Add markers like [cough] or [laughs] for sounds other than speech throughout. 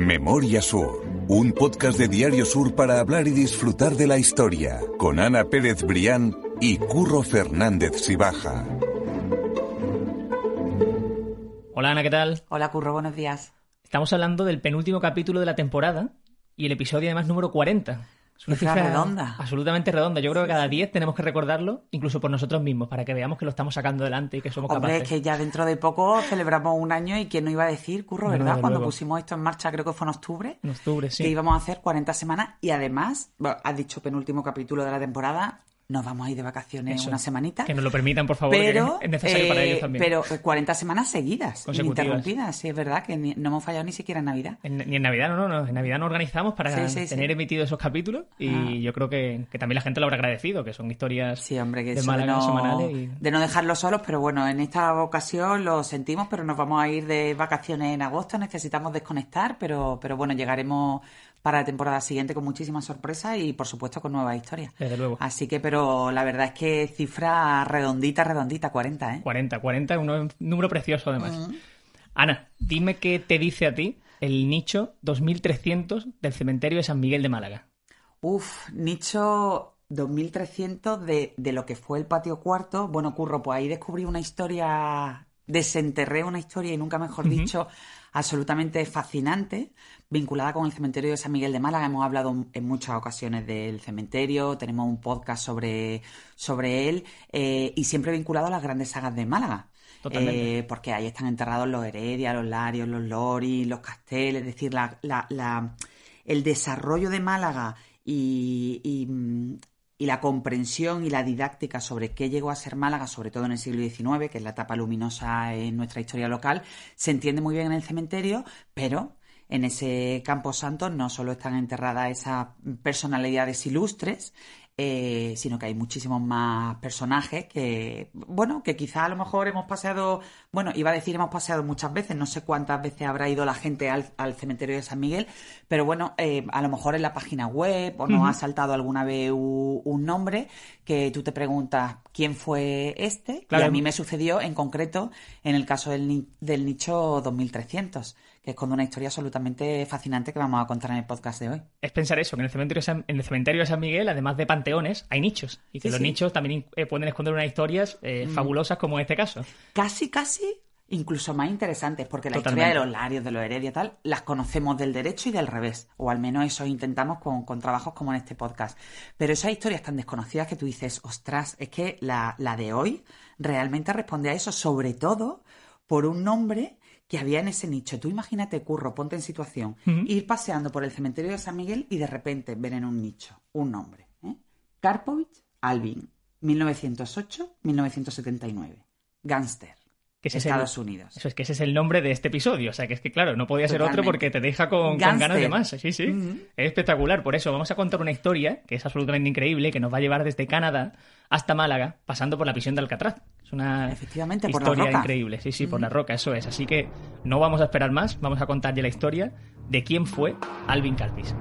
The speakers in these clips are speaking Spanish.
Memoria Sur, un podcast de Diario Sur para hablar y disfrutar de la historia, con Ana Pérez Brián y Curro Fernández Sibaja. Hola Ana, ¿qué tal? Hola Curro, buenos días. Estamos hablando del penúltimo capítulo de la temporada y el episodio además número 40. Es una cifra, redonda. Absolutamente redonda. Yo creo que cada 10 tenemos que recordarlo, incluso por nosotros mismos, para que veamos que lo estamos sacando adelante y que somos Hombre, capaces. es que ya dentro de poco celebramos un año y quién no iba a decir, Curro, No, ¿verdad? Cuando pusimos esto en marcha, creo que fue en octubre, En octubre, sí. que íbamos a hacer 40 semanas y además, bueno, has dicho penúltimo capítulo de la temporada, nos vamos a ir de vacaciones Eso. una semanita. Que nos lo permitan, por favor, Pero, que es necesario para eh, ellos también. pero eh, 40 semanas seguidas, ininterrumpidas, sí, es verdad que ni- no hemos fallado ni siquiera en Navidad. En- ni en Navidad, no, no. En Navidad nos organizamos para Sí, sí, sí. tener emitido esos capítulos y Ah. yo creo que, que también la gente lo habrá agradecido, que son historias Sí, hombre, que de Málaga no, semanales. Y... de no dejarlos solos, pero bueno, en esta ocasión lo sentimos, pero nos vamos a ir de vacaciones en agosto, necesitamos desconectar, pero, pero bueno, llegaremos para la temporada siguiente con muchísimas sorpresas y por supuesto con nuevas historias. Desde luego. Así que, pero la verdad es que cifra redondita, redondita, 40, ¿eh? 40, 40 es un número precioso además. Ana, dime qué te dice a ti el nicho 2300 del cementerio de San Miguel de Málaga. Uf, nicho 2300 de, de lo que fue el patio cuarto. Bueno, Curro, pues ahí descubrí una historia, desenterré una historia y nunca mejor dicho, absolutamente fascinante, vinculada con el cementerio de San Miguel de Málaga. Hemos hablado en muchas ocasiones del cementerio, tenemos un podcast sobre, sobre él eh, y siempre vinculado a las grandes sagas de Málaga. Totalmente. Eh, porque ahí están enterrados los Heredia, los Larios, los Lori, los Castel, es decir, la, la- la- el desarrollo de Málaga y, y, mm, y la comprensión y la didáctica sobre qué llegó a ser Málaga, sobre todo en el siglo XIX, que es la etapa luminosa en nuestra historia local, se entiende muy bien en el cementerio, pero en ese campo santo no solo están enterradas esas personalidades ilustres, eh, sino que hay muchísimos más personajes que, bueno, que quizá a lo mejor hemos paseado, bueno, iba a decir hemos paseado muchas veces, no sé cuántas veces habrá ido la gente al, al cementerio de San Miguel, pero bueno, eh, a lo mejor en la página web o nos ha saltado alguna vez un, nombre que tú te preguntas quién fue este, Claro. y a mí me sucedió en concreto en el caso del, del nicho 2300, que es con una historia absolutamente fascinante que vamos a contar en el podcast de hoy. Es pensar eso, que en el cementerio San, en el cementerio de San Miguel, además de panteones, hay nichos. Y que Sí, los sí. nichos también eh, pueden esconder unas historias eh, fabulosas como en este caso. casi, casi incluso más interesantes, porque la Totalmente. historia de los larios, de los heredia y tal, las conocemos del derecho y del revés, o al menos eso intentamos con, con trabajos como en este podcast. Pero esas historias tan desconocidas que tú dices, ostras, es que la, la de hoy realmente responde a eso, sobre todo por un nombre que había en ese nicho. Tú imagínate, Curro, ponte en situación, ir paseando por el cementerio de San Miguel y de repente ver en un nicho un nombre. ¿eh? Karpovich Alvin, 1908-1979. Gangster. Que ese es el- Estados Unidos. Eso es que ese es el nombre de este episodio. O sea, que es que, claro, no podía ser otro porque te deja con, ganas de más. Sí, sí. Es espectacular. Por eso vamos a contar una historia que es absolutamente increíble, que nos va a llevar desde Canadá hasta Málaga, pasando por la prisión de Alcatraz. Es una Efectivamente, por la historia roca. increíble. Sí, sí, por la roca, eso es. Así que no vamos a esperar más. Vamos a contar ya la historia de quién fue Alvin Carpis.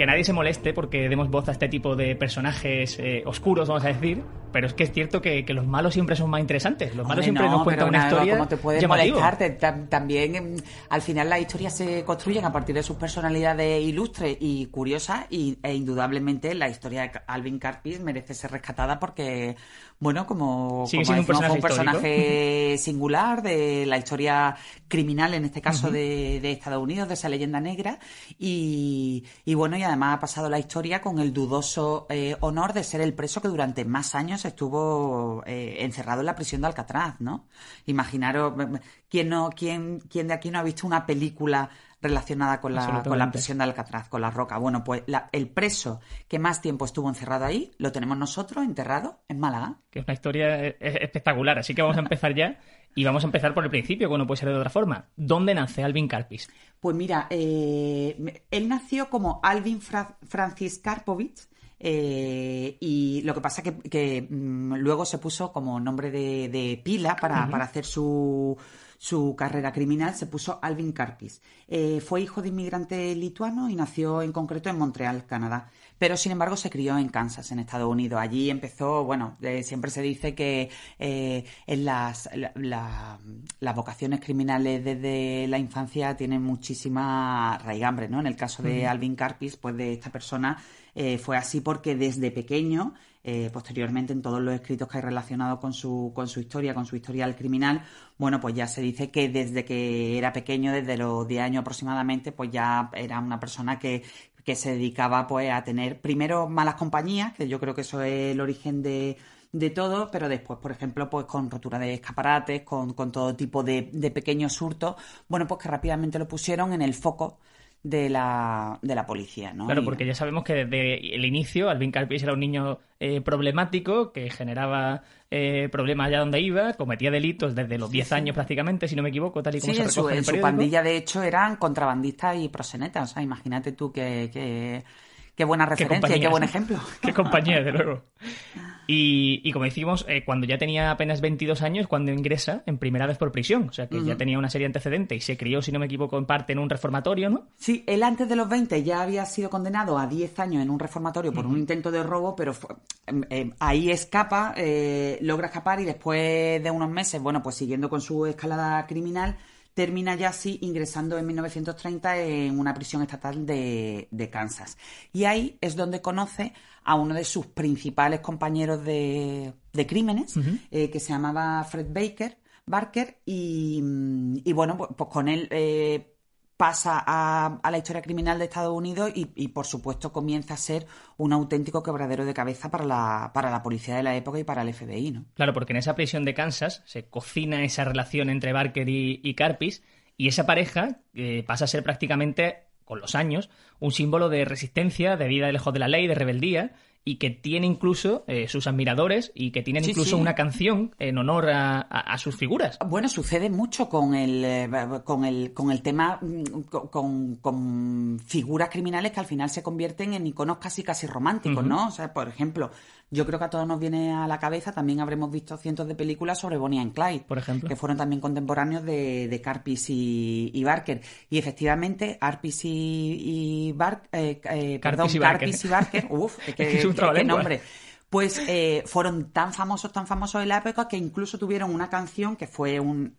Que nadie se moleste porque demos voz a este tipo de personajes eh, oscuros, vamos a decir, pero es que es cierto que, que los malos siempre son más interesantes. Los malos siempre no, nos cuentan una nada, historia como te puedes molestarte. Tam- También, em, al final, las historias se construyen a partir de sus personalidades ilustres y curiosas, y, e indudablemente la historia de Alvin Carpis merece ser rescatada porque, bueno, como, Sigue como un decimos, fue un personaje [laughs] singular de la historia criminal, en este caso de, de Estados Unidos, de esa leyenda negra, y, y bueno, y además ha pasado la historia con el dudoso eh, honor de ser el preso que durante más años estuvo eh, encerrado en la prisión de Alcatraz, ¿no? Imaginaros, ¿quién, no, quién, quién de aquí no ha visto una película relacionada con la, con la prisión de Alcatraz, con la roca? Bueno, pues la- el preso que más tiempo estuvo encerrado ahí, lo tenemos nosotros enterrado en Málaga. que es una historia eh, es- espectacular. Así que vamos a empezar ya y vamos a empezar por el principio, que no puede ser de otra forma. ¿Dónde nace Alvin Carpis? Pues mira, eh, él nació como Alvin Fra- Francis Karpovich eh, y lo que pasa que, que mm, luego se puso como nombre de, de pila para, para hacer su, su carrera criminal se puso Alvin Karpis. Eh, fue hijo de inmigrante lituano y nació en concreto en Montreal, Canadá pero sin embargo se crió en Kansas, en Estados Unidos. Allí empezó, bueno, siempre se dice que eh, en las, las vocaciones criminales desde la infancia tienen muchísima raigambre, ¿no? En el caso de Alvin Karpis, pues de esta persona eh, fue así porque desde pequeño eh, posteriormente en todos los escritos que hay relacionados con su, con su historia, con su historial criminal, bueno, pues ya se dice que desde que era pequeño, desde los 10 años aproximadamente, pues ya era una persona que, que se dedicaba pues a tener primero malas compañías, que yo creo que eso es el origen de, de todo, pero después, por ejemplo, pues con rotura de escaparates, con, con todo tipo de, de pequeños hurtos, bueno, pues que rápidamente lo pusieron en el foco de la, de la policía, ¿no? Claro, porque ya sabemos que desde el inicio Alvin Carpis era un niño eh, problemático que generaba eh, problemas allá donde iba, cometía delitos desde los 10 años prácticamente, si no me equivoco, tal y como se recoge su, en, en su pandilla, de hecho, eran contrabandistas y prosenetas. O sea, imagínate tú que, que Qué buena referencia y qué buen ejemplo. [laughs] qué compañía, de luego. Y, como decimos, eh, cuando ya tenía apenas 22 años, cuando ingresa en primera vez por prisión. O sea, que ya tenía una serie antecedente y se crió, si no me equivoco, en parte en un reformatorio, ¿no? Sí, él antes de los 20 ya había sido condenado a 10 años en un reformatorio por un intento de robo, pero em, em, ahí escapa, eh, logra escapar y después de unos meses, bueno, pues siguiendo con su escalada criminal, termina ya así ingresando en 1930 en una prisión estatal de, Kansas. Y ahí es donde conoce a uno de sus principales compañeros de, crímenes, eh, que se llamaba Fred Baker, Barker, y, bueno, pues, pues, con él eh, pasa a, la historia criminal de Estados Unidos y, por supuesto comienza a ser un auténtico quebradero de cabeza para la, para la policía de la época y para el FBI, ¿no? Claro, porque en esa prisión de Kansas se cocina esa relación entre Barker y, Carpis y esa pareja eh, pasa a ser prácticamente, con los años, un símbolo de resistencia, de vida lejos de la ley, de rebeldía y que tiene incluso eh, sus admiradores y que tienen incluso una canción en honor a, sus figuras. Bueno, sucede mucho con el, eh, con el, con el tema, mm, con, con, figuras criminales que al final se convierten en iconos casi casi románticos, ¿no? O sea, por ejemplo, yo creo que a todos nos viene a la cabeza, también habremos visto cientos de películas sobre Bonnie and Clyde, por ejemplo, que fueron también contemporáneos de, de Carpis y, Barker. Y efectivamente, Arpis y, y, eh, eh, perdón, y Barker, Carpis y Barker, [laughs] uff, qué nombre. Pues eh, fueron tan famosos, tan famosos en la época que incluso tuvieron una canción que fue un,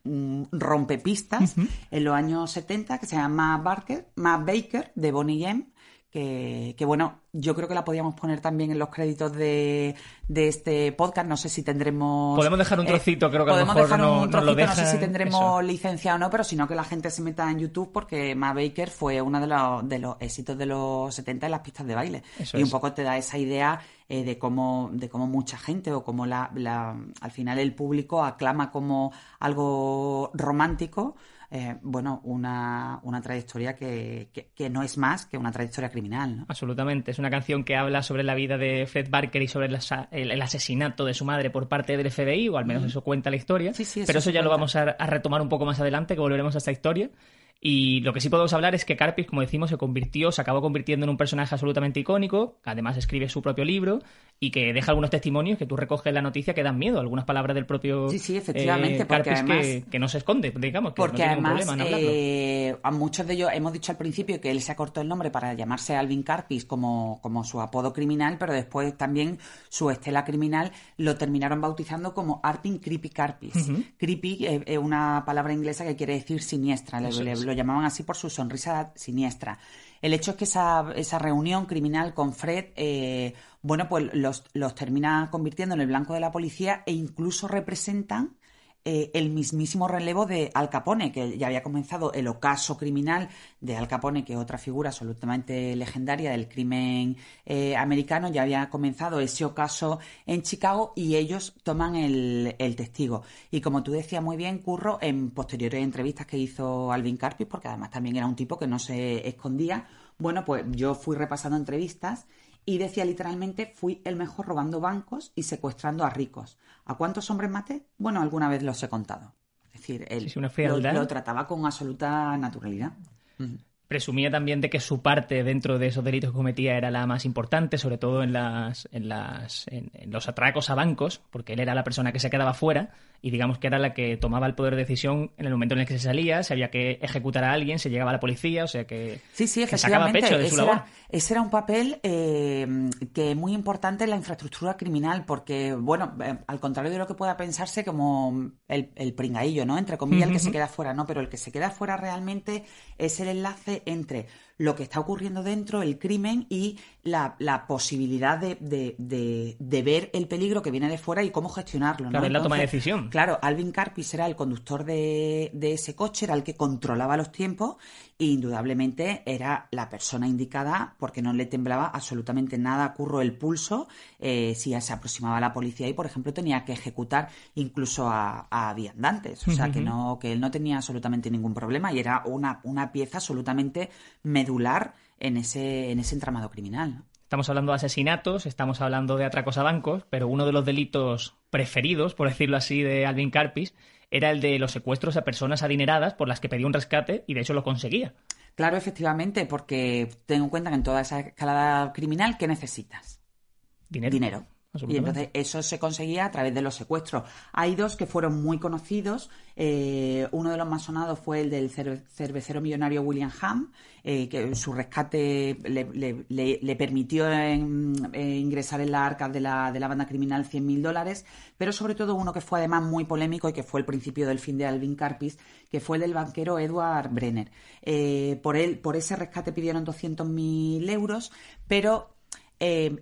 rompepistas en los años 70 que se llama Barker, más Baker de Bonnie M que, bueno, yo creo que la podíamos poner también en los créditos de, de este podcast. No sé si tendremos. Podemos dejar un trocito, creo que a lo mejor no, lo deja, no sé si tendremos licencia o no, pero sino que la gente se meta en YouTube porque Ma Baker fue uno de los, de los éxitos de los 70 en las pistas de baile. y un poco te da esa idea eh, de cómo de cómo mucha gente o cómo la, la, al final el público aclama como algo romántico eh, bueno, una, una trayectoria que, que, no es más que una trayectoria criminal. ¿no? Absolutamente. Es una canción que habla sobre la vida de Fred Barker y sobre el, asesinato de su madre por parte del FBI, o al menos eso cuenta la historia. Pero eso ya lo vamos a, a, retomar un poco más adelante, que volveremos a esta historia. Y lo que sí podemos hablar es que Carpis, como decimos, se convirtió, se acabó convirtiendo en un personaje absolutamente icónico, además escribe su propio libro y que deja algunos testimonios que tú recoges la noticia que dan miedo, algunas palabras del propio sí, sí, efectivamente, eh, Carpis que, no se esconde, digamos, que porque no además, problema eh, a muchos de ellos hemos dicho al principio que él se acortó el nombre para llamarse Alvin Carpis como, como su apodo criminal, pero después también su estela criminal lo terminaron bautizando como Arpin Creepy Carpis. Creepy eh, es una palabra inglesa que quiere decir siniestra, lo llamaban así por su sonrisa siniestra. El hecho es que esa, esa reunión criminal con Fred, eh, bueno, pues los, los termina convirtiendo en el blanco de la policía e incluso representan eh, el mismísimo relevo de Al Capone, que ya había comenzado el ocaso criminal de Al Capone, que es otra figura absolutamente legendaria del crimen eh, americano, ya había comenzado ese ocaso en Chicago y ellos toman el, testigo. Y como tú decías muy bien, Curro, en posteriores entrevistas que hizo Alvin Carpis, porque además también era un tipo que no se escondía, bueno, pues yo fui repasando entrevistas y decía literalmente, fui el mejor robando bancos y secuestrando a ricos. ¿A cuántos hombres maté? Bueno, alguna vez los he contado. Es decir, él lo, trataba con absoluta naturalidad. Presumía también de que su parte dentro de esos delitos que cometía era la más importante, sobre todo en, las, en, las, en, los atracos a bancos, porque él era la persona que se quedaba fuera y digamos que era la que tomaba el poder de decisión en el momento en el que se salía, si había que ejecutar a alguien, se llegaba a la policía, o sea que, sí, sí, que sacaba pecho de su ese labor. Era, ese era un papel eh, que es muy importante en la infraestructura criminal, porque, bueno, eh, al contrario de lo que pueda pensarse como el, el pringaillo, ¿no? Entre comillas, el que se queda fuera, no, pero el que se queda fuera realmente es el enlace entre lo que está ocurriendo dentro, el crimen y la, posibilidad de, de, ver el peligro que viene de fuera y cómo gestionarlo. Claro, la toma de decisión. Claro, Alvin Carpis era el conductor de, ese coche, era el que controlaba los tiempos e indudablemente era la persona indicada porque no le temblaba absolutamente nada a Curro el pulso eh, si se aproximaba a la policía y, por ejemplo, tenía que ejecutar incluso a, a viandantes. O sea, que, no, que él no tenía absolutamente ningún problema y era una, una pieza absolutamente medular en ese, en ese entramado criminal. Estamos hablando de asesinatos, estamos hablando de atracos a bancos, pero uno de los delitos preferidos, por decirlo así, de Alvin Carpis era el de los secuestros a personas adineradas por las que pedía un rescate y de hecho lo conseguía. Claro, efectivamente, porque ten en cuenta que en toda esa escalada criminal, ¿qué necesitas? Dinero. Dinero. Y entonces eso se conseguía a través de los secuestros. Hay dos que fueron muy conocidos. Eh, uno de los más sonados fue el del cervecero millonario William Ham, eh, que su rescate le, permitió eh, ingresar en las arcas de la, de la banda criminal 100.000 dólares, pero sobre todo uno que fue además muy polémico y que fue el principio del fin de Alvin Carpis, que fue el del banquero Edward Brenner. por, él, por ese rescate pidieron 200.000 euros, pero eh,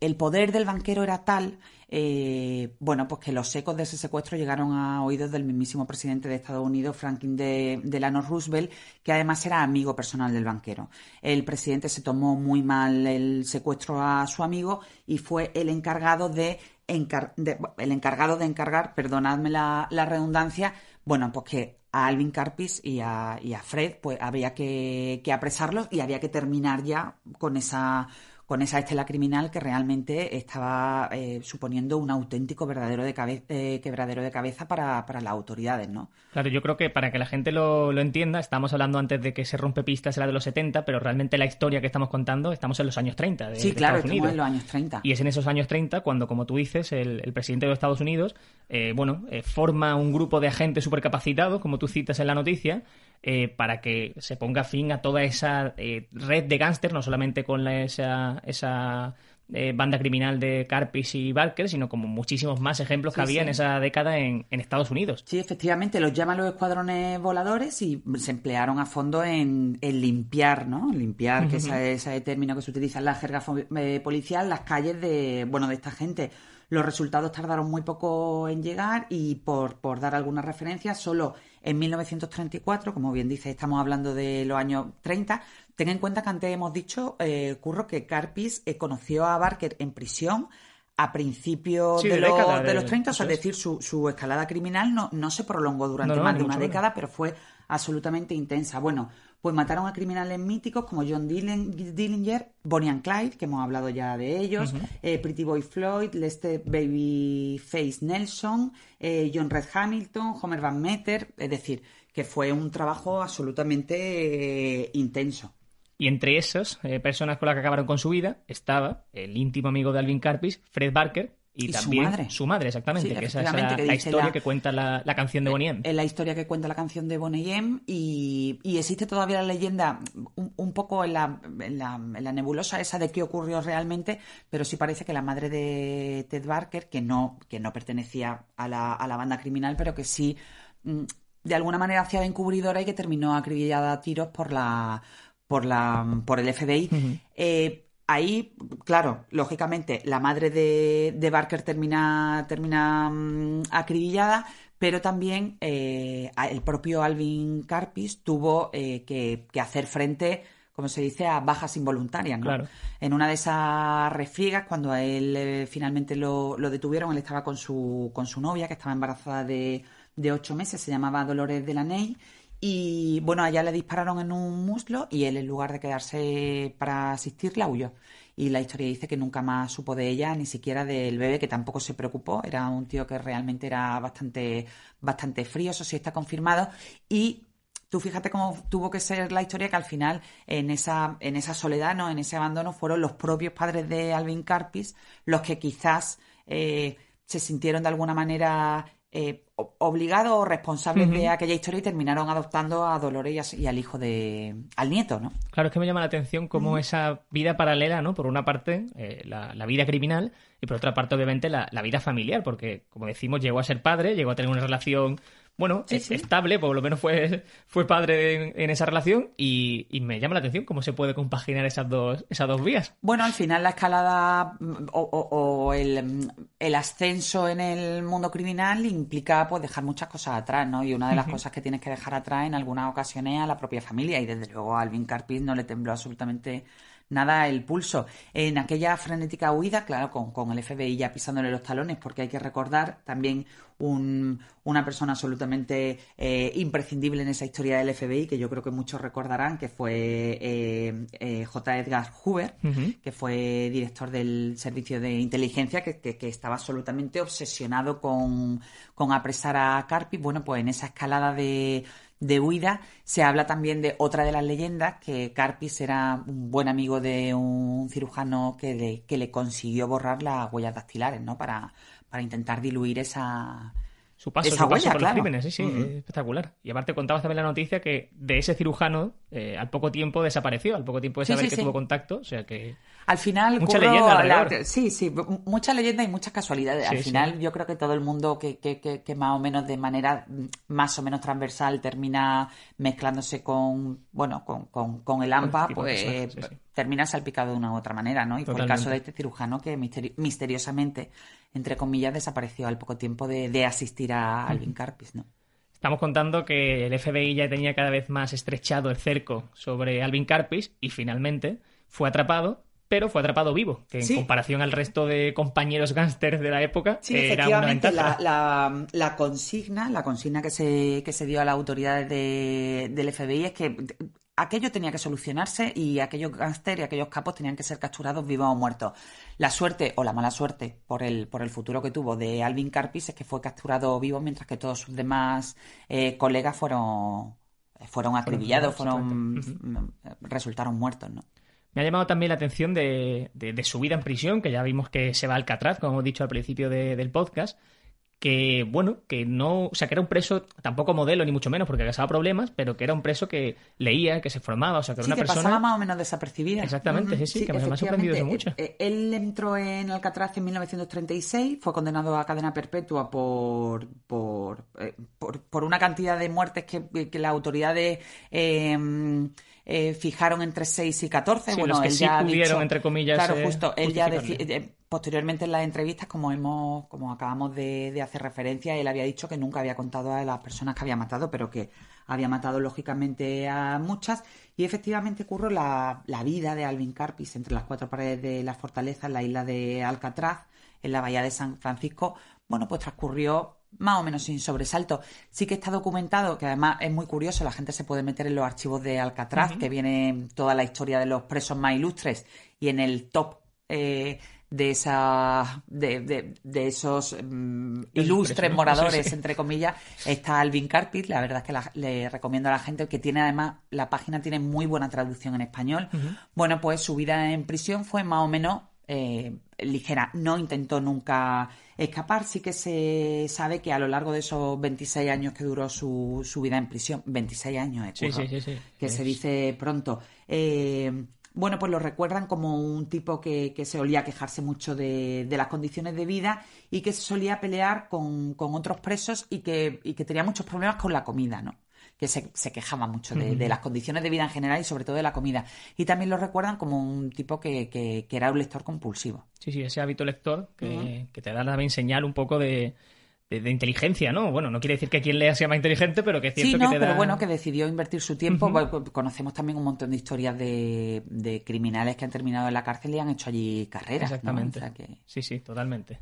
el, poder del banquero era tal, eh, bueno, pues que los ecos de ese secuestro llegaron a oídos del mismísimo presidente de Estados Unidos, Franklin Delano Roosevelt, que además era amigo personal del banquero. El presidente se tomó muy mal el secuestro a su amigo y fue el encargado de, el encargado de encargar, perdonadme la, redundancia, bueno, pues que a Alvin Carpis y a, Fred, pues había que, que, apresarlos y había que terminar ya con esa con esa estela criminal que realmente estaba eh, suponiendo un auténtico verdadero de eh, quebradero de cabeza para, para, las autoridades, ¿no? Claro, yo creo que para que la gente lo, lo, entienda, estamos hablando antes de que se rompe pistas era de los 70, pero realmente la historia que estamos contando estamos en los años 30 de, sí, claro, Estados Unidos. en los años 30. Y es en esos años 30 cuando, como tú dices, el, el presidente de los Estados Unidos, eh, bueno, forma un grupo de agentes supercapacitados, como tú citas en la noticia, eh, para que se ponga fin a toda esa eh, red de gángster, no solamente con esa, esa eh, banda criminal de Carpis y Barker, sino como muchísimos más ejemplos que había en esa década en, Estados Unidos. Sí, efectivamente, los llaman los escuadrones voladores y se emplearon a fondo en, limpiar, ¿no? Limpiar, que ese, ese término que se utiliza en la jerga policial, las calles de, bueno, de esta gente. Los resultados tardaron muy poco en llegar y por, por dar algunas referencias, solo en 1934, como bien dice, estamos hablando de los años 30. Ten en cuenta que antes hemos dicho, eh, Curro, que Carpis eh, conoció a Barker en prisión a principios de, los, de, los 30, o sea, es decir, su, su escalada criminal no, no se prolongó durante más de una década, pero fue absolutamente intensa. Bueno, pues mataron a criminales míticos como John Dillinger, Bonnie and Clyde, que hemos hablado ya de ellos, eh, Pretty Boy Floyd, Lester Babyface Nelson, eh, John Red Hamilton, Homer Van Meter, es decir, que fue un trabajo absolutamente eh, intenso. Y entre esas personas con las que acabaron con su vida estaba el íntimo amigo de Alvin Carpis, Fred Barker, y, también su madre. Su madre, exactamente. que esa es la, historia que cuenta la, canción de Bonnie M. Es la historia que cuenta la canción de Bonnie M. Y, existe todavía la leyenda un, poco en la, en, la, nebulosa esa de qué ocurrió realmente, pero sí parece que la madre de Ted Barker, que no, que no pertenecía a la, a la banda criminal, pero que sí mm, de alguna manera hacía de encubridora y que terminó acribillada a tiros por la por la por el FBI. Ahí, claro, lógicamente, la madre de, Barker termina, termina mm, acribillada, pero también eh, el propio Alvin Carpis tuvo eh, que, hacer frente, como se dice, a bajas involuntarias. ¿no? En una de esas refriegas, cuando a él eh, finalmente lo, detuvieron, él estaba con su, con su novia, que estaba embarazada de, de ocho meses, se llamaba Dolores Delaney, y bueno, allá le dispararon en un muslo y él, en lugar de quedarse para asistirla, huyó. Y la historia dice que nunca más supo de ella, ni siquiera del bebé, que tampoco se preocupó. Era un tío que realmente era bastante, bastante frío, eso sí está confirmado. Y tú fíjate cómo tuvo que ser la historia que al final en esa, en esa soledad, ¿no? en ese abandono, fueron los propios padres de Alvin Carpis los que quizás eh, se sintieron de alguna manera eh, obligados o responsables de aquella historia y terminaron adoptando a Dolores y, al hijo de. al nieto, ¿no? Claro, es que me llama la atención cómo esa vida paralela, ¿no? Por una parte, eh, la, vida criminal y por otra parte, obviamente, la, la, vida familiar, porque, como decimos, llegó a ser padre, llegó a tener una relación bueno, es estable, por lo menos fue, fue padre en, esa relación y, me llama la atención cómo se puede compaginar esas dos, esas dos vías. Bueno, al final la escalada mm, o, el, el, ascenso en el mundo criminal implica pues dejar muchas cosas atrás, ¿no? Y una de las cosas que tienes que dejar atrás en algunas ocasiones es a la propia familia y desde luego a Alvin Carpis no le tembló absolutamente nada el pulso. En aquella frenética huida, claro, con, con, el FBI ya pisándole los talones, porque hay que recordar también un, una persona absolutamente eh, imprescindible en esa historia del FBI, que yo creo que muchos recordarán, que fue eh, eh, J. Edgar Hoover, que fue director del servicio de inteligencia, que, que, estaba absolutamente obsesionado con, con apresar a Carpi. Bueno, pues en esa escalada de de huida, se habla también de otra de las leyendas, que Carpis era un buen amigo de un cirujano que le, que le consiguió borrar las huellas dactilares, ¿no? Para, para intentar diluir esa, su paso, su paso por los crímenes, sí, sí, espectacular. Y aparte contabas también la noticia que de ese cirujano eh, al poco tiempo desapareció, al poco tiempo de saber que tuvo contacto, o sea que... Al final... Mucha leyenda Sí, sí, mucha leyenda y muchas casualidades. al final yo creo que todo el mundo que, que, que, más o menos de manera más o menos transversal termina mezclándose con, bueno, con, con, con el AMPA, pues termina salpicado de una u otra manera, ¿no? Y fue el caso de este cirujano que misteriosamente entre comillas, desapareció al poco tiempo de, asistir a Alvin Carpis, ¿no? Estamos contando que el FBI ya tenía cada vez más estrechado el cerco sobre Alvin Carpis y finalmente fue atrapado, pero fue atrapado vivo, que en comparación al resto de compañeros gángsters de la época sí, era una ventaja. La, la, consigna, la consigna que se, que se dio a las autoridades del FBI es que aquello tenía que solucionarse y aquellos gángsters y aquellos capos tenían que ser capturados vivos o muertos. La suerte o la mala suerte por el, por el futuro que tuvo de Alvin Carpis es que fue capturado vivo mientras que todos sus demás eh, colegas fueron, fueron acribillados, fueron, mm, resultaron muertos, ¿no? Me ha llamado también la atención de, su vida en prisión, que ya vimos que se va a Alcatraz, como hemos dicho al principio del podcast, que, bueno, que no, o sea, que era un preso, tampoco modelo ni mucho menos, porque causaba problemas, pero que era un preso que leía, que se formaba, o sea, que era una que persona... pasaba más o menos desapercibida. Exactamente, sí, sí, que me ha sorprendido eso mucho. Eh, él entró en Alcatraz en 1936, fue condenado a cadena perpetua por, por, eh, por, una cantidad de muertes que, que las autoridades... Eh, eh, fijaron entre 6 y 14. bueno, los que sí pudieron, entre comillas. Claro, justo. Él ya posteriormente en las entrevistas, como hemos, como acabamos de, hacer referencia, él había dicho que nunca había contado a las personas que había matado, pero que había matado lógicamente a muchas. Y efectivamente la, la vida de Alvin Carpis entre las cuatro paredes de la fortaleza en la isla de Alcatraz, en la bahía de San Francisco. Bueno, pues transcurrió más o menos sin sobresalto. Sí que está documentado, que además es muy curioso, la gente se puede meter en los archivos de Alcatraz, que viene toda la historia de los presos más ilustres, y en el top eh, de esa de, de, esos mm, ilustres moradores, entre comillas, está Alvin Carpit. La verdad es que le recomiendo a la gente que tiene además, la página tiene muy buena traducción en español. Bueno, pues su vida en prisión fue más o menos eh, ligera. No intentó nunca escapar. Sí que se sabe que a lo largo de esos 26 años que duró su, su vida en prisión, 26 años, eh, que se dice pronto. Eh, bueno, pues lo recuerdan como un tipo que, que se solía quejarse mucho de, de, las condiciones de vida y que se solía pelear con, con otros presos y que, y que tenía muchos problemas con la comida, ¿no? que se, se quejaba mucho de, las condiciones de vida en general y sobre todo de la comida. Y también lo recuerdan como un tipo que, que, era un lector compulsivo. Sí, sí, ese hábito lector que, que te da también señal un poco de, de, inteligencia, ¿no? Bueno, no quiere decir que quien lea sea más inteligente, pero que es cierto sí, no, que pero bueno, que decidió invertir su tiempo. Conocemos también un montón de historias de, de, criminales que han terminado en la cárcel y han hecho allí carreras. Exactamente. Sí, sí, totalmente.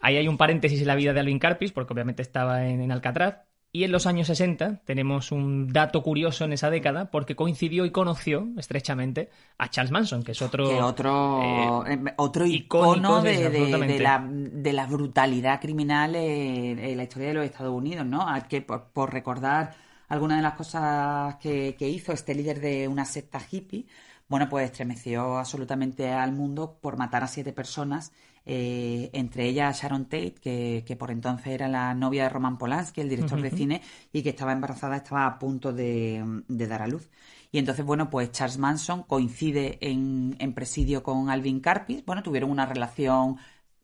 Ahí hay un paréntesis en la vida de Alvin Carpis, porque obviamente estaba en Alcatraz, y en los años 60 tenemos un dato curioso en esa década porque coincidió y conoció estrechamente a Charles Manson, que es otro... otro, eh, eh, otro icono de, la, brutalidad criminal en, la historia de los Estados Unidos, ¿no? Que por, recordar algunas de las cosas que, hizo este líder de una secta hippie, bueno, pues estremeció absolutamente al mundo por matar a siete personas, eh, entre ellas Sharon Tate, que, por entonces era la novia de Roman Polanski, el director de cine, y que estaba embarazada, estaba a punto de, dar a luz. Y entonces, bueno, pues Charles Manson coincide en, en presidio con Alvin Carpis, bueno, tuvieron una relación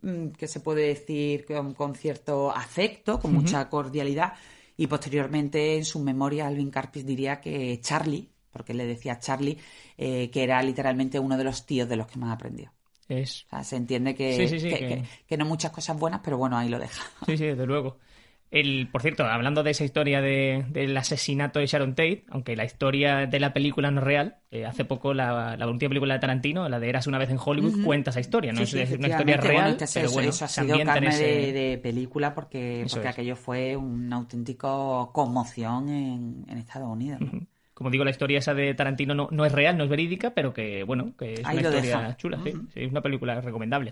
mm, que se puede decir con, cierto afecto, con mucha cordialidad, y posteriormente en su memoria Alvin Carpis diría que Charlie, porque le decía Charlie, eh, que era literalmente uno de los tíos de los que más aprendió. Es... se entiende que, que, no muchas cosas buenas, pero bueno, ahí lo deja. [laughs] Sí, sí, desde luego. El, por cierto, hablando de esa historia de, del asesinato de Sharon Tate, aunque la historia de la película no es real, eh, hace poco la, la, última película de Tarantino, la de Eras una vez en Hollywood, cuenta esa historia. No es una historia real, pero bueno, eso ha sido carne de, película porque, porque aquello fue una auténtica conmoción en, en Estados Unidos. Como digo, la historia esa de Tarantino no, no, es real, no es verídica, pero que, bueno, que es una historia chula, sí, es una película recomendable.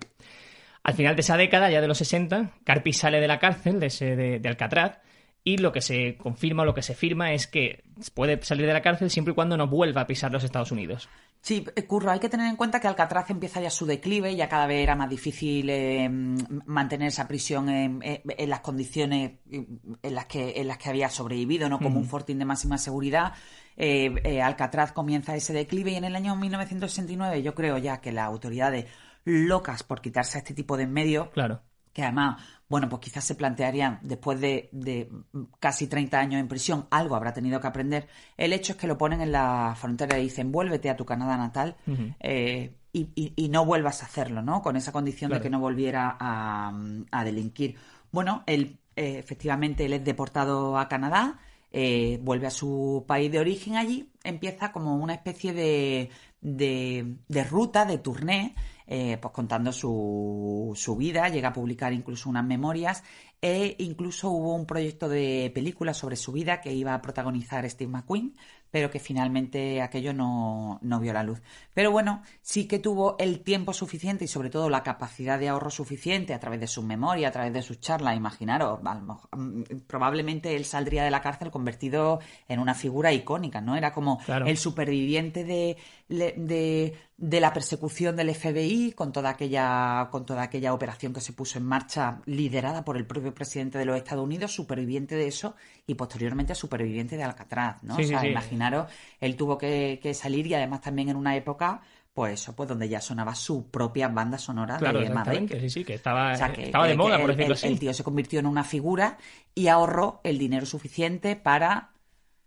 Al final de esa década, ya de los 60, Carpi sale de la cárcel de, ese, de, Alcatraz y lo que se confirma o lo que se firma es que puede salir de la cárcel siempre y cuando no vuelva a pisar los Estados Unidos. Sí, eh, Curro, hay que tener en cuenta que Alcatraz empieza ya su declive, ya cada vez era más difícil eh, mantener esa prisión en, las condiciones en las que, en las que había sobrevivido, ¿no? Como un fortín de máxima seguridad. Eh, Alcatraz comienza ese declive y en el año 1969 yo creo ya que las autoridades locas por quitarse a este tipo de en medio. Claro. Que además, bueno, pues quizás se plantearían, después de, casi 30 años en prisión, algo habrá tenido que aprender. El hecho es que lo ponen en la frontera y dicen, vuélvete a tu Canadá natal eh, y, no vuelvas a hacerlo, ¿no? Con esa condición de que no volviera a, delinquir. Bueno, él, eh, efectivamente, él es deportado a Canadá, eh, vuelve a su país de origen allí, empieza como una especie de, de, de ruta, de tournée, eh, pues contando su, su, vida, llega a publicar incluso unas memorias e incluso hubo un proyecto de película sobre su vida que iba a protagonizar Steve McQueen, pero que finalmente aquello no, no, vio la luz. Pero bueno, sí que tuvo el tiempo suficiente y sobre todo la capacidad de ahorro suficiente a través de su memoria, a través de sus charlas. Imaginaros, mm, probablemente él saldría de la cárcel convertido en una figura icónica, ¿no? Era como el superviviente de, de, de, la persecución del FBI con toda aquella con toda aquella operación que se puso en marcha liderada por el propio presidente de los Estados Unidos, superviviente de eso y posteriormente superviviente de Alcatraz, ¿no? o sea, imaginaros, él tuvo que, salir y además también en una época pues eso, pues donde ya sonaba su propia banda sonora de Maverick. Sí, sí, que estaba, estaba de moda, por decirlo así. El tío se convirtió en una figura y ahorró el dinero suficiente para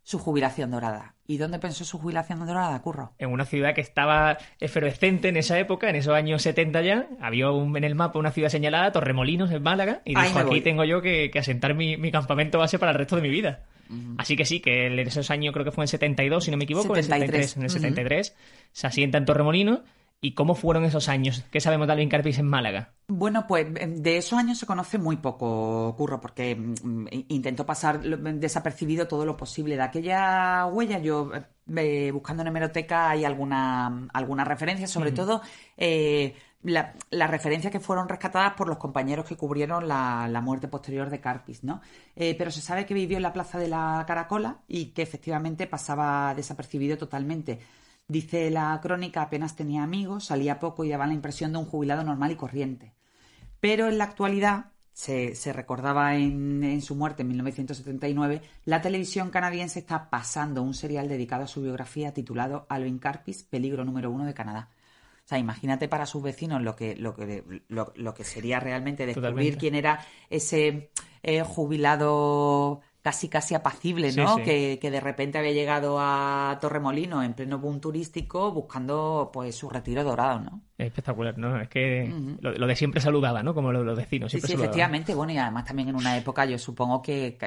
su jubilación dorada. ¿Y dónde pensó su jubilación dorada, Curro? En una ciudad que estaba efervescente en esa época, en esos años 70 ya. Había un, en el mapa una ciudad señalada, Torremolinos, en Málaga, y dijo, aquí tengo yo que, asentar mi, campamento base para el resto de mi vida. Así que sí, que en esos años creo que fue en 72, si no me equivoco, en el 73, en el 73 se asienta en Torremolinos ¿Y cómo fueron esos años? ¿Qué sabemos de Alvin Carpis en Málaga? Bueno, pues em, de esos años se conoce muy poco, Curro, porque mm, intentó pasar desapercibido todo lo posible. De aquella huella, yo eh, buscando en hemeroteca hay alguna, alguna referencia, sobre todo eh, las referencias que fueron rescatadas por los compañeros que cubrieron la, muerte posterior de Carpis, ¿no? Eh, pero se sabe que vivió en la plaza de la Caracola y que efectivamente pasaba desapercibido totalmente. Dice la crónica, apenas tenía amigos, salía poco y daba la impresión de un jubilado normal y corriente. Pero en la actualidad, se, recordaba en, su muerte en 1979, la televisión canadiense está pasando un serial dedicado a su biografía titulado Alvin Carpis, peligro número uno de Canadá. O sea, imagínate para sus vecinos lo que, lo que, lo, que sería realmente descubrir quién era ese eh, jubilado casi casi apacible, ¿no? Que, de repente había llegado a Torremolino en pleno boom turístico buscando pues su retiro dorado, ¿no? Espectacular, ¿no? Es que lo, de siempre saludaba, ¿no? Como los, vecinos. sí, sí, efectivamente. Bueno, y además también en una época, yo supongo que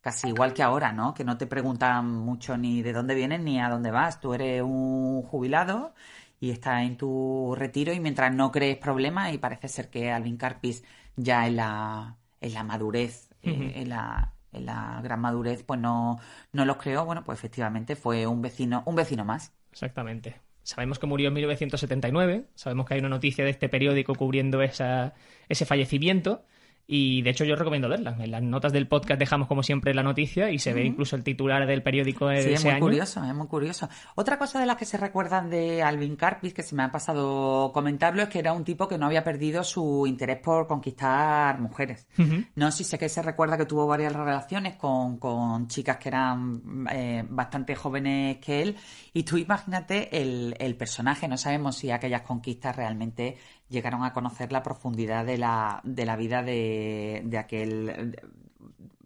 casi igual que ahora, ¿no? Que no te preguntan mucho ni de dónde vienes ni a dónde vas. Tú eres un jubilado y estás en tu retiro y mientras no crees problemas y parece ser que Alvin Carpis ya en la, en la madurez, eh, en la en la gran madurez, pues no, no los creó, bueno, pues efectivamente fue un vecino, un vecino más. Exactamente. Sabemos que murió en 1979, sabemos que hay una noticia de este periódico cubriendo esa, ese fallecimiento Y de hecho yo recomiendo verla. En las notas del podcast dejamos como siempre la noticia y se ve incluso el titular del periódico de sí, es muy curioso, es muy curioso. Otra cosa de las que se recuerdan de Alvin Carpis, que se me ha pasado comentarlo, es que era un tipo que no había perdido su interés por conquistar mujeres. No sé si sé que se recuerda que tuvo varias relaciones con, con chicas que eran eh, bastante jóvenes que él. Y tú imagínate el, el personaje, no sabemos si aquellas conquistas realmente llegaron a conocer la profundidad de la, de la vida de, de aquel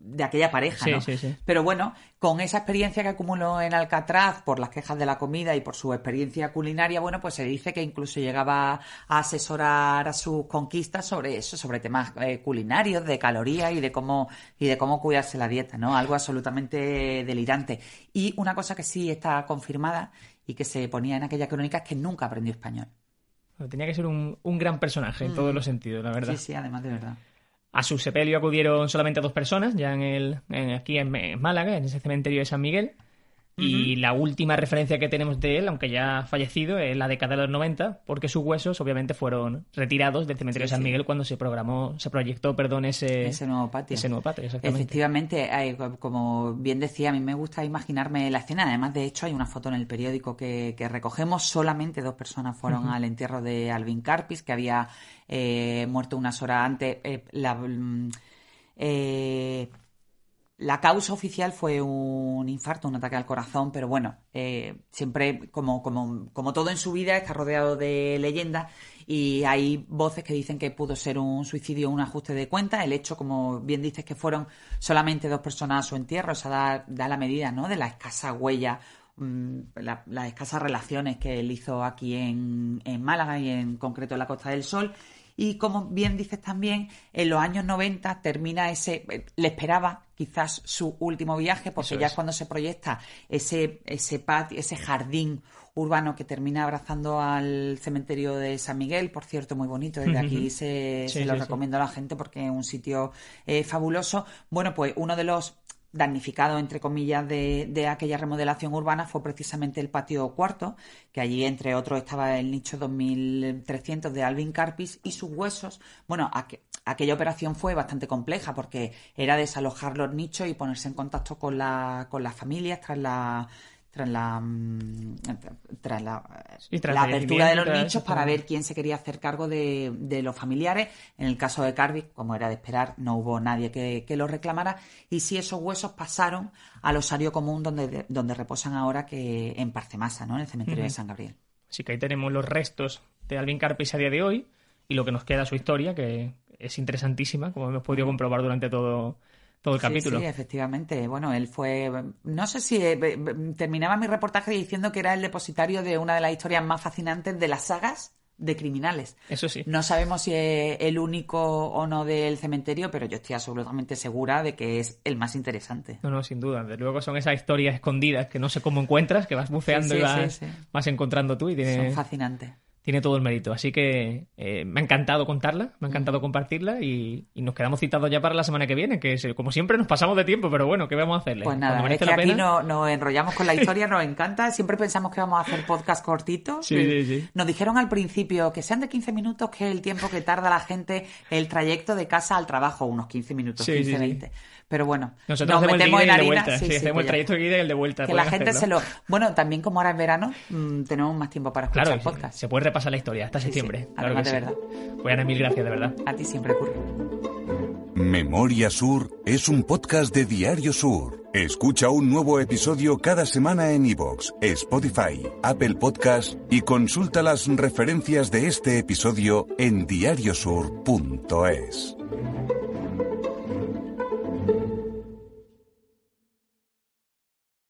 de aquella pareja, ¿no? Sí, sí. Pero bueno, con esa experiencia que acumuló en Alcatraz por las quejas de la comida y por su experiencia culinaria, bueno, pues se dice que incluso llegaba a asesorar a sus conquistas sobre eso, sobre temas eh, culinarios, de calorías y de cómo y de cómo cuidarse la dieta, ¿no? Algo absolutamente delirante. Y una cosa que sí está confirmada y que se ponía en aquella crónica es que nunca aprendió español. Tenía que ser un, un gran personaje en todos Mm. los sentidos, la verdad. Sí, sí, además de verdad. A su sepelio acudieron solamente dos personas, ya en el, en- aquí en, en Málaga, en ese cementerio de San Miguel. Y la última referencia que tenemos de él, aunque ya ha fallecido, es la década de los 90, porque sus huesos obviamente fueron retirados del cementerio Sí, de San sí. Miguel cuando se programó, se proyectó, perdón, ese, Ese nuevo patio. ese nuevo patio, exactamente. Efectivamente, eh, como bien decía, a mí me gusta imaginarme la escena. Además, de hecho, hay una foto en el periódico que, que recogemos. Solamente dos personas fueron al entierro de Alvin Carpis, que había eh, muerto unas horas antes. Eh, la, mm, eh, la causa oficial fue un infarto, un ataque al corazón, pero bueno, eh, siempre, como, como, como todo en su vida, está rodeado de leyendas y hay voces que dicen que pudo ser un suicidio o un ajuste de cuentas. El hecho, como bien dices, que fueron solamente dos personas a su entierro, esa da, da la medida ¿no? de la escasa huella, mm, la- las escasas relaciones que él hizo aquí en Málaga y en concreto en la Costa del Sol. Y como bien dices también, en los años 90 termina ese, eh, le esperaba quizás su último viaje, porque Eso ya es. cuando se proyecta ese, ese patio, ese jardín urbano que termina abrazando al cementerio de San Miguel, por cierto, muy bonito, desde aquí se, Sí, se lo sí, sí. recomiendo a la gente porque es un sitio eh, fabuloso. Bueno, pues uno de los damnificados, entre comillas, de, de aquella remodelación urbana fue precisamente el patio cuarto, que allí, entre otros, estaba el nicho 2300 de Alvin Carpis y sus huesos. Bueno, aqu- aquella operación fue bastante compleja porque era desalojar los nichos y ponerse en contacto con, la, con las familias tras la tras la mm, tras la, Sí, tras la el apertura de los nichos para ver quién se quería hacer cargo de, de los familiares. En el caso de Carby, como era de esperar, no hubo nadie que, que lo reclamara. Y sí, esos huesos pasaron al osario común donde, donde reposan ahora que en Parcemasa, ¿no? En el cementerio de San Gabriel. Así que ahí tenemos los restos de Alvin Carpis a día de hoy y lo que nos queda su historia, que es interesantísima, como hemos podido comprobar durante todo, todo el Sí, capítulo. Sí, efectivamente. Bueno, él fue. No sé si eh, terminaba mi reportaje diciendo que era el depositario de una de las historias más fascinantes de las sagas de criminales. Eso sí. No sabemos si es el único o no del cementerio, pero yo estoy absolutamente segura de que es el más interesante. No, no, sin duda. Desde luego son esas historias escondidas que no sé cómo encuentras, que vas buceando Sí, sí, y vas, vas encontrando tú y Son tiene, fascinantes. Tiene todo el mérito. Así que eh, me ha encantado contarla, me ha encantado compartirla y, y nos quedamos citados ya para la semana que viene, que se- como siempre nos pasamos de tiempo, pero bueno, ¿qué vamos a hacerle? Pues nada, es que la aquí pena- no- nos enrollamos con la [laughs] historia, nos encanta. Siempre pensamos que vamos a hacer podcast cortitos. Sí, Eh, sí, sí. Nos dijeron al principio que sean de 15 minutos, que es el tiempo que tarda la gente el trayecto de casa al trabajo, unos 15 minutos, Sí, 15, sí, sí. 20. Pero bueno, Nosotros nos hacemos el metemos de en vuelta. Sí, Sí, sí, hacemos el trayecto de ida y el de vuelta. Que la gente hacerlo. se lo... Bueno, también como ahora es verano, mm, tenemos más tiempo para escuchar Claro, podcast. se puede repasar la historia hasta Sí, sí. septiembre. Claro Además que de sí. verdad. Pues Ana, mil gracias, de verdad. A ti siempre ocurre. Memoria Sur es un podcast de Diario Sur. Escucha un nuevo episodio cada semana en iVoox, Spotify, Apple Podcast y consulta las referencias de este episodio en diariosur.es.